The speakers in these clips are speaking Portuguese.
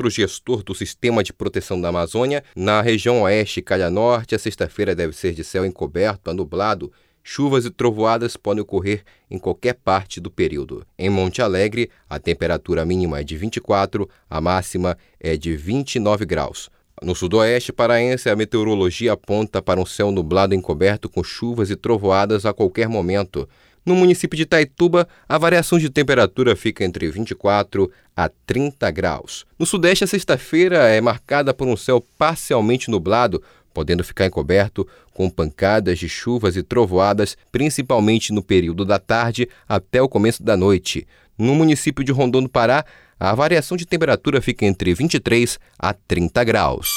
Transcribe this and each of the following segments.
centro gestor do Sistema de Proteção da Amazônia. Na região oeste e calha norte, a sexta-feira deve ser de céu encoberto a nublado. Chuvas e trovoadas podem ocorrer em qualquer parte do período. Em Monte Alegre, a temperatura mínima é de 24, a máxima é de 29 graus. No sudoeste paraense, a meteorologia aponta para um céu nublado encoberto com chuvas e trovoadas a qualquer momento. No município de Taituba, a variação de temperatura fica entre 24 a 30 graus. No sudeste, a sexta-feira é marcada por um céu parcialmente nublado, podendo ficar encoberto com pancadas de chuvas e trovoadas, principalmente no período da tarde até o começo da noite. No município de Rondon do Pará, a variação de temperatura fica entre 23 a 30 graus.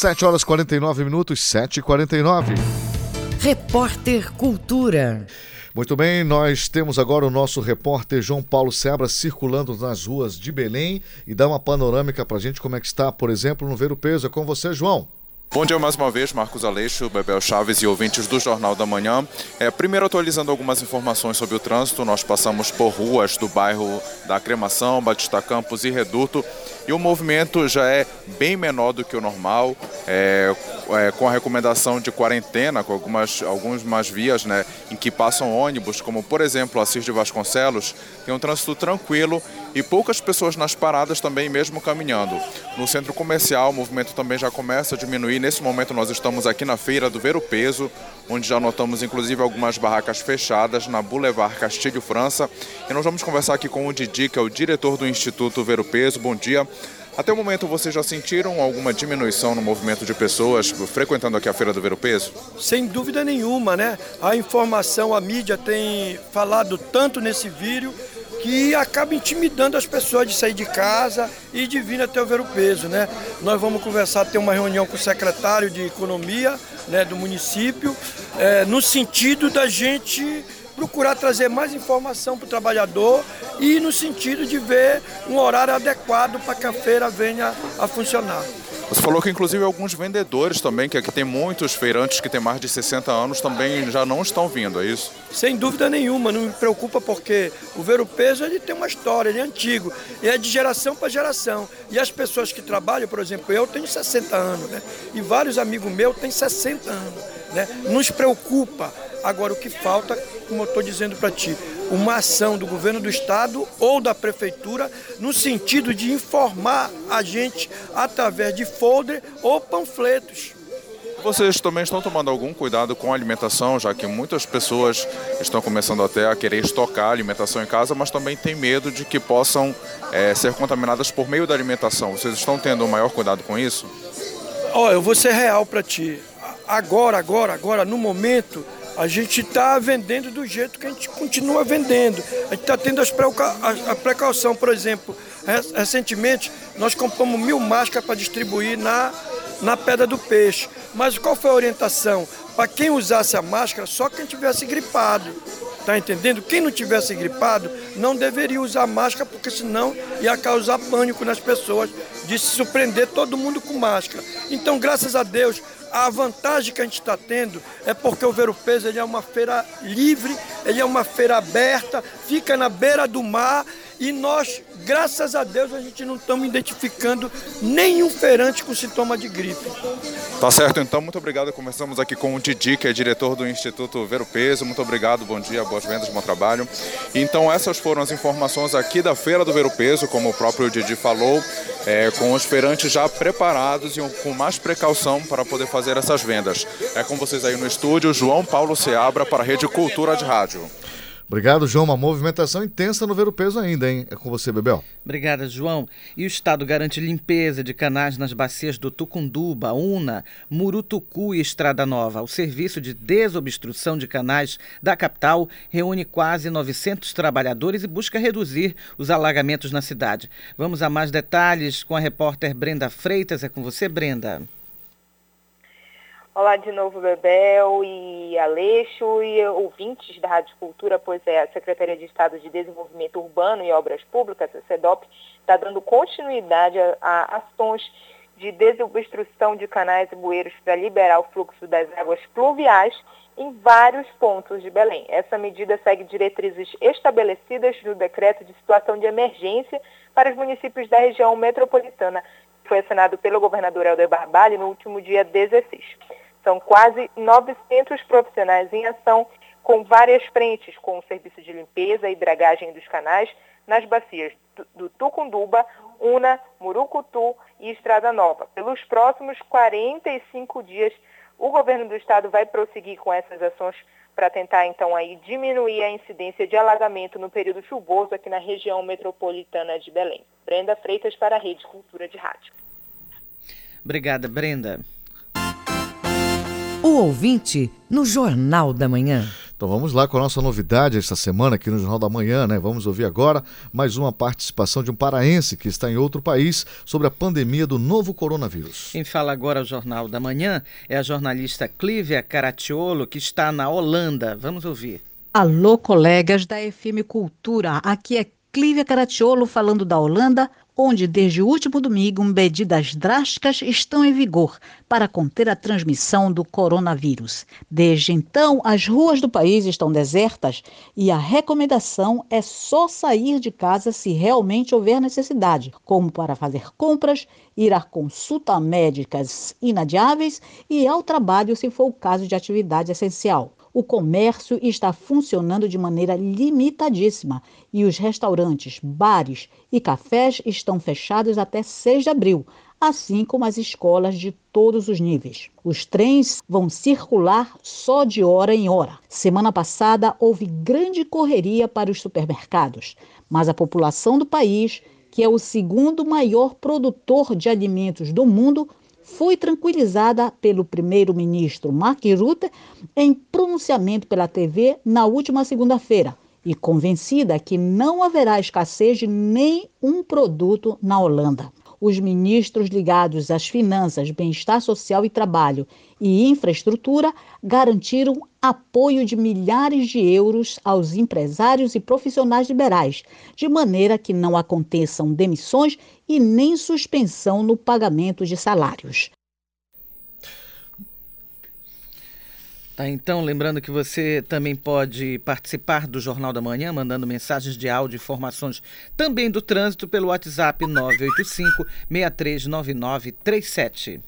7 horas 49 minutos, 7 e 49. Repórter Cultura. Muito bem, nós temos agora o nosso repórter João Paulo Sebra circulando nas ruas de Belém e dá uma panorâmica para a gente como é que está, por exemplo, no Ver o Peso. É com você, João. Bom dia mais uma vez, Marcos Aleixo, Bebel Chaves e ouvintes do Jornal da Manhã. É, primeiro, atualizando algumas informações sobre o trânsito, nós passamos por ruas do bairro da Cremação, Batista Campos e Reduto e o movimento já é bem menor do que o normal, é, é, com a recomendação de quarentena, com algumas, algumas vias né, em que passam ônibus, como por exemplo a Cis de Vasconcelos, tem um trânsito tranquilo e poucas pessoas nas paradas também, mesmo caminhando. No centro comercial, o movimento também já começa a diminuir. Nesse momento, nós estamos aqui na feira do Ver o Peso, onde já notamos inclusive algumas barracas fechadas na Boulevard Castilho França. E nós vamos conversar aqui com o Didi, que é o diretor do Instituto Ver o Peso. Bom dia. Até o momento, vocês já sentiram alguma diminuição no movimento de pessoas frequentando aqui a Feira do Ver o Peso? Sem dúvida nenhuma, né? A informação, a mídia tem falado tanto nesse vírus que acaba intimidando as pessoas de sair de casa e de vir até o ver o peso, né? Nós vamos conversar, ter uma reunião com o secretário de Economia né, do município, é, no sentido da gente procurar trazer mais informação para o trabalhador e no sentido de ver um horário adequado para que a feira venha a funcionar. Você falou que inclusive alguns vendedores também, que aqui tem muitos feirantes que têm mais de 60 anos, também já não estão vindo, é isso? Sem dúvida nenhuma, não me preocupa porque o ver o peso ele tem uma história, ele é antigo, e é de geração para geração. E as pessoas que trabalham, por exemplo, eu tenho 60 anos, né? E vários amigos meus têm 60 anos, né? Nos preocupa. Agora o que falta, como eu estou dizendo para ti, uma ação do governo do estado ou da prefeitura no sentido de informar a gente através de folder ou panfletos. Vocês também estão tomando algum cuidado com a alimentação, já que muitas pessoas estão começando até a querer estocar alimentação em casa, mas também têm medo de que possam é, ser contaminadas por meio da alimentação. Vocês estão tendo o maior cuidado com isso? Olha, eu vou ser real para ti. Agora, agora, agora, no momento, a gente está vendendo do jeito que a gente continua vendendo. A gente está tendo as a precaução, por exemplo, recentemente nós compramos mil máscaras para distribuir na, na Pedra do Peixe. Mas qual foi a orientação? Para quem usasse a máscara, só quem tivesse gripado. Tá entendendo? Quem não tivesse gripado não deveria usar máscara, porque senão ia causar pânico nas pessoas de se surpreender todo mundo com máscara. Então, graças a Deus, a vantagem que a gente está tendo é porque o Ver o Peso ele é uma feira livre, ele é uma feira aberta, fica na beira do mar e nós, graças a Deus, a gente não estamos identificando nenhum feirante com sintoma de gripe. Tá certo, então. Muito obrigado. Começamos aqui com o Didi, que é diretor do Instituto Ver o Peso. Muito obrigado, bom dia, boas vendas, bom trabalho. Então, essas foram as informações aqui da Feira do Ver o Peso, como o próprio Didi falou, é, com os feirantes já preparados e com mais precaução para poder fazer essas vendas. É com vocês aí no estúdio, João Paulo Seabra, para a Rede Cultura de Rádio. Obrigado, João. Uma movimentação intensa no Ver o Peso ainda, hein? É com você, Bebel. Obrigada, João. E o Estado garante limpeza de canais nas bacias do Tucunduba, Una, Murutucu e Estrada Nova. O serviço de desobstrução de canais da capital reúne quase 900 trabalhadores e busca reduzir os alagamentos na cidade. Vamos a mais detalhes com a repórter Brenda Freitas. É com você, Brenda. Olá de novo, Bebel e Aleixo e ouvintes da Rádio Cultura, pois é, a Secretaria de Estado de Desenvolvimento Urbano e Obras Públicas, a CEDOP, está dando continuidade a, a ações de desobstrução de canais e bueiros para liberar o fluxo das águas pluviais em vários pontos de Belém. Essa medida segue diretrizes estabelecidas no decreto de situação de emergência para os municípios da região metropolitana. Foi assinado pelo governador Helder Barbalho no último dia 16. São quase 900 profissionais em ação com várias frentes, com o serviço de limpeza e dragagem dos canais nas bacias do Tucunduba, Una, Murucutu e Estrada Nova. Pelos próximos 45 dias, o governo do estado vai prosseguir com essas ações para tentar então aí diminuir a incidência de alagamento no período chuvoso aqui na região metropolitana de Belém. Brenda Freitas para a Rede Cultura de Rádio. Obrigada, Brenda. O ouvinte no Jornal da Manhã. Então vamos lá com a nossa novidade esta semana aqui no Jornal da Manhã, né? Vamos ouvir agora mais uma participação de um paraense que está em outro país sobre a pandemia do novo coronavírus. Quem fala agora ao Jornal da Manhã é a jornalista Clívia Caratiolo, que está na Holanda. Vamos ouvir. Alô, colegas da FM Cultura. Aqui é Clívia Caratiolo falando da Holanda onde desde o último domingo medidas drásticas estão em vigor para conter a transmissão do coronavírus. Desde então, as ruas do país estão desertas e a recomendação é só sair de casa se realmente houver necessidade, como para fazer compras, ir a consulta médicas inadiáveis e ao trabalho se for o caso de atividade essencial o comércio está funcionando de maneira limitadíssima e os restaurantes, bares e cafés estão fechados até 6 de abril, assim como as escolas de todos os níveis. Os trens vão circular só de hora em hora. Semana passada houve grande correria para os supermercados, mas a população do país, que é o segundo maior produtor de alimentos do mundo, foi tranquilizada pelo primeiro-ministro Mark Rutte em pronunciamento pela TV na última segunda-feira e convencida que não haverá escassez de nenhum produto na Holanda os ministros ligados às finanças, bem-estar social e trabalho e infraestrutura garantiram apoio de milhares de euros aos empresários e profissionais liberais, de maneira que não aconteçam demissões e nem suspensão no pagamento de salários. Tá, então, lembrando que você também pode participar do Jornal da Manhã, mandando mensagens de áudio e informações também do trânsito pelo WhatsApp 985-639937.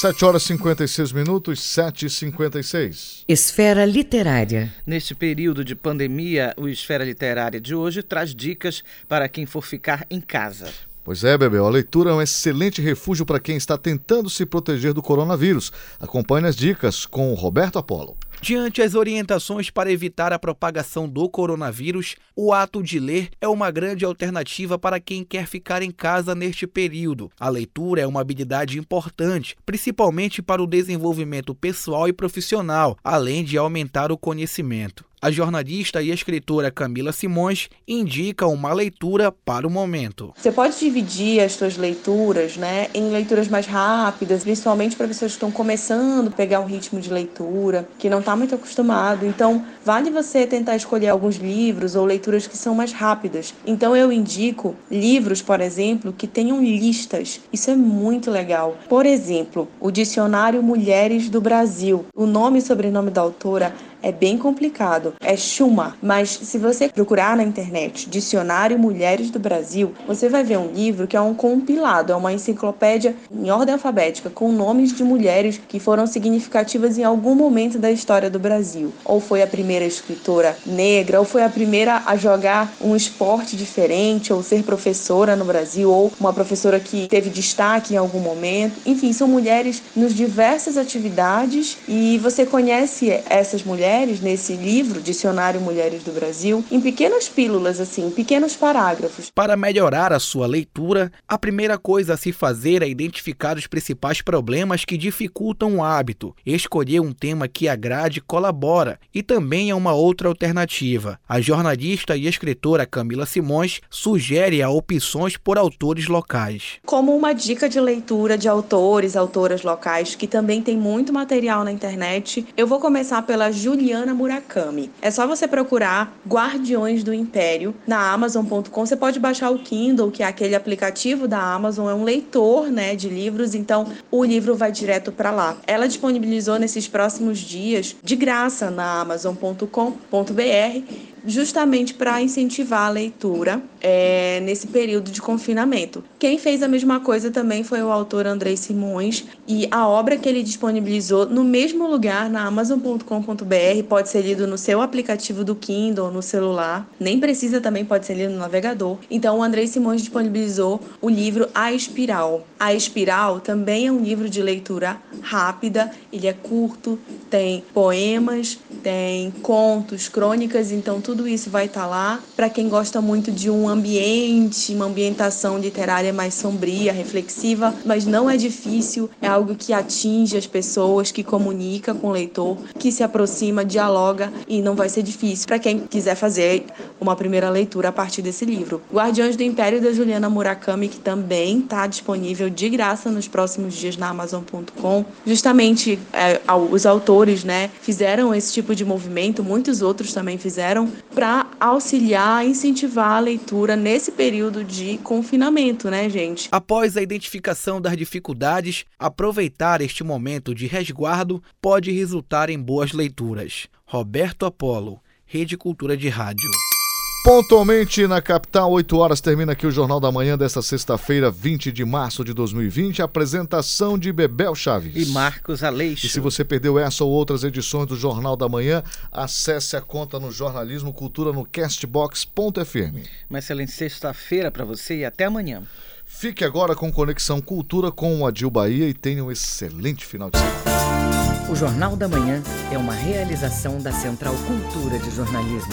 7 horas e 56 minutos, 7 e 56. Esfera Literária. Neste período de pandemia, o Esfera Literária de hoje traz dicas para quem for ficar em casa. Pois é, Bebel, a leitura é um excelente refúgio para quem está tentando se proteger do coronavírus. Acompanhe as dicas com Roberto Apolo. Diante as orientações para evitar a propagação do coronavírus, o ato de ler é uma grande alternativa para quem quer ficar em casa neste período. A leitura é uma habilidade importante, principalmente para o desenvolvimento pessoal e profissional, além de aumentar o conhecimento. A jornalista e escritora Camila Simões indica uma leitura para o momento. Você pode dividir as suas leituras né, em leituras mais rápidas, principalmente para pessoas que estão começando a pegar um ritmo de leitura, que não está muito acostumado. Então, vale você tentar escolher alguns livros ou leituras que são mais rápidas. Então, eu indico livros, por exemplo, que tenham listas. Isso é muito legal. Por exemplo, o Dicionário Mulheres do Brasil. O nome e sobrenome da autora é bem complicado. É Chuma, mas se você procurar na internet Dicionário Mulheres do Brasil, você vai ver um livro que é um compilado, é uma enciclopédia em ordem alfabética com nomes de mulheres que foram significativas em algum momento da história do Brasil. Ou foi a primeira escritora negra, ou foi a primeira a jogar um esporte diferente, ou ser professora no Brasil, ou uma professora que teve destaque em algum momento. Enfim, são mulheres nos diversas atividades e você conhece essas mulheres mulheres nesse livro, Dicionário Mulheres do Brasil, em pequenas pílulas, assim, pequenos parágrafos. Para melhorar a sua leitura, a primeira coisa a se fazer é identificar os principais problemas que dificultam o hábito. Escolher um tema que agrade colabora e também é uma outra alternativa. A jornalista e escritora Camila Simões sugere opções por autores locais. Como uma dica de leitura de autores, autoras locais, que também tem muito material na internet, eu vou começar pela Juliana Juliana Murakami. É só você procurar Guardiões do Império na Amazon.com. Você pode baixar o Kindle, que é aquele aplicativo da Amazon, é um leitor, né, de livros, então o livro vai direto para lá. Ela disponibilizou nesses próximos dias de graça na Amazon.com.br justamente para incentivar a leitura é, nesse período de confinamento. Quem fez a mesma coisa também foi o autor Andrei Simões e a obra que ele disponibilizou no mesmo lugar na Amazon.com.br pode ser lido no seu aplicativo do Kindle, no celular, nem precisa também pode ser lido no navegador. Então o Andrei Simões disponibilizou o livro A Espiral. A Espiral também é um livro de leitura rápida, ele é curto, tem poemas, tem contos, crônicas, então tudo isso vai estar tá lá. Para quem gosta muito de um ambiente, uma ambientação literária mais sombria, reflexiva, mas não é difícil, é algo que atinge as pessoas, que comunica com o leitor, que se aproxima, dialoga e não vai ser difícil para quem quiser fazer uma primeira leitura a partir desse livro. Guardiões do Império da Juliana Murakami, que também está disponível de graça nos próximos dias na Amazon.com. Justamente é, os autores né, fizeram esse tipo de movimento, muitos outros também fizeram, para auxiliar, incentivar a leitura nesse período de confinamento, né, gente? Após a identificação das dificuldades, aproveitar este momento de resguardo pode resultar em boas leituras. Roberto Apolo, Rede Cultura de Rádio. Pontualmente na capital, 8 horas, termina aqui o Jornal da Manhã desta sexta-feira, 20 de março de 2020. Apresentação de Bebel Chaves. E Marcos Aleixo. E se você perdeu essa ou outras edições do Jornal da Manhã, acesse a conta no Jornalismo Cultura no castbox.fm. Uma excelente sexta-feira para você e até amanhã. Fique agora com Conexão Cultura com o Adil Bahia e tenha um excelente final de semana. O Jornal da Manhã é uma realização da Central Cultura de Jornalismo.